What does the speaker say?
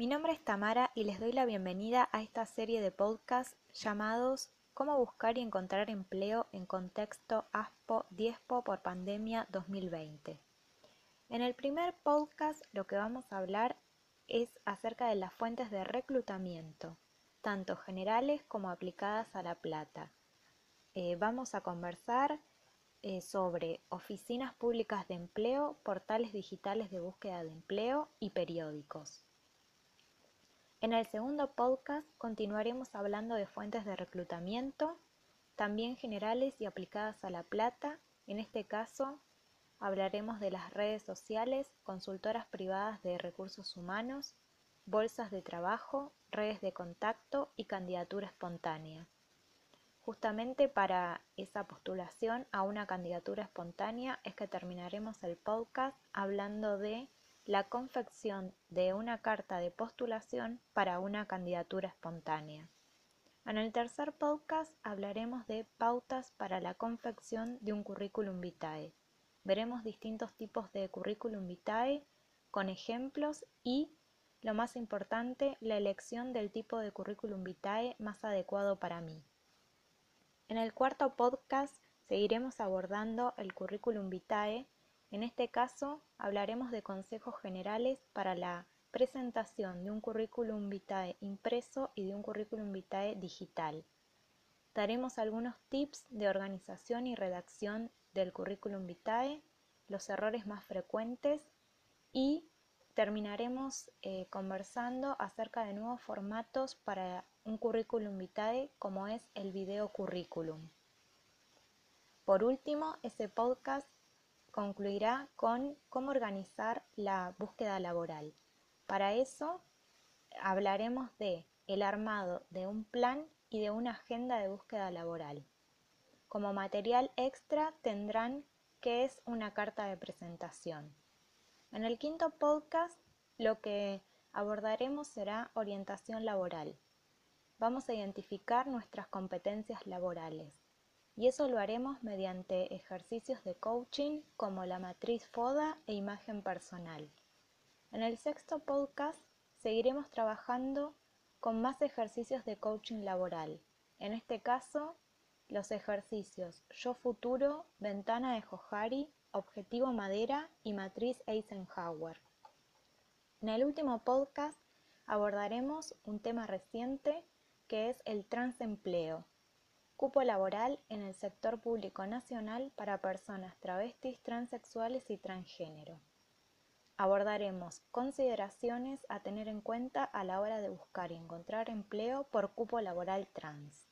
Mi nombre es Tamara y les doy la bienvenida a esta serie de podcasts llamados Cómo buscar y encontrar empleo en contexto ASPO-DIESPO por pandemia 2020. En el primer podcast lo que vamos a hablar es acerca de las fuentes de reclutamiento, tanto generales como aplicadas a La Plata. Eh, vamos a conversar eh, sobre oficinas públicas de empleo, portales digitales de búsqueda de empleo y periódicos. En el segundo podcast continuaremos hablando de fuentes de reclutamiento, también generales y aplicadas a La Plata. En este caso hablaremos de las redes sociales, consultoras privadas de recursos humanos, bolsas de trabajo, redes de contacto y candidatura espontánea. Justamente para esa postulación a una candidatura espontánea es que terminaremos el podcast hablando de la confección de una carta de postulación para una candidatura espontánea. En el tercer podcast hablaremos de pautas para la confección de un currículum vitae. Veremos distintos tipos de currículum vitae con ejemplos y, lo más importante, la elección del tipo de currículum vitae más adecuado para mí. En el cuarto podcast seguiremos abordando el currículum vitae en este caso, hablaremos de consejos generales para la presentación de un currículum vitae impreso y de un currículum vitae digital. Daremos algunos tips de organización y redacción del currículum vitae, los errores más frecuentes y terminaremos eh, conversando acerca de nuevos formatos para un currículum vitae como es el video currículum. Por último, ese podcast concluirá con cómo organizar la búsqueda laboral. Para eso hablaremos de el armado de un plan y de una agenda de búsqueda laboral. Como material extra tendrán qué es una carta de presentación. En el quinto podcast lo que abordaremos será orientación laboral. Vamos a identificar nuestras competencias laborales y eso lo haremos mediante ejercicios de coaching como la matriz FODA e imagen personal. En el sexto podcast seguiremos trabajando con más ejercicios de coaching laboral. En este caso, los ejercicios Yo Futuro, Ventana de Johari, Objetivo Madera y Matriz Eisenhower. En el último podcast abordaremos un tema reciente que es el transempleo, Cupo laboral en el sector público nacional para personas travestis, transexuales y transgénero. Abordaremos consideraciones a tener en cuenta a la hora de buscar y encontrar empleo por cupo laboral trans.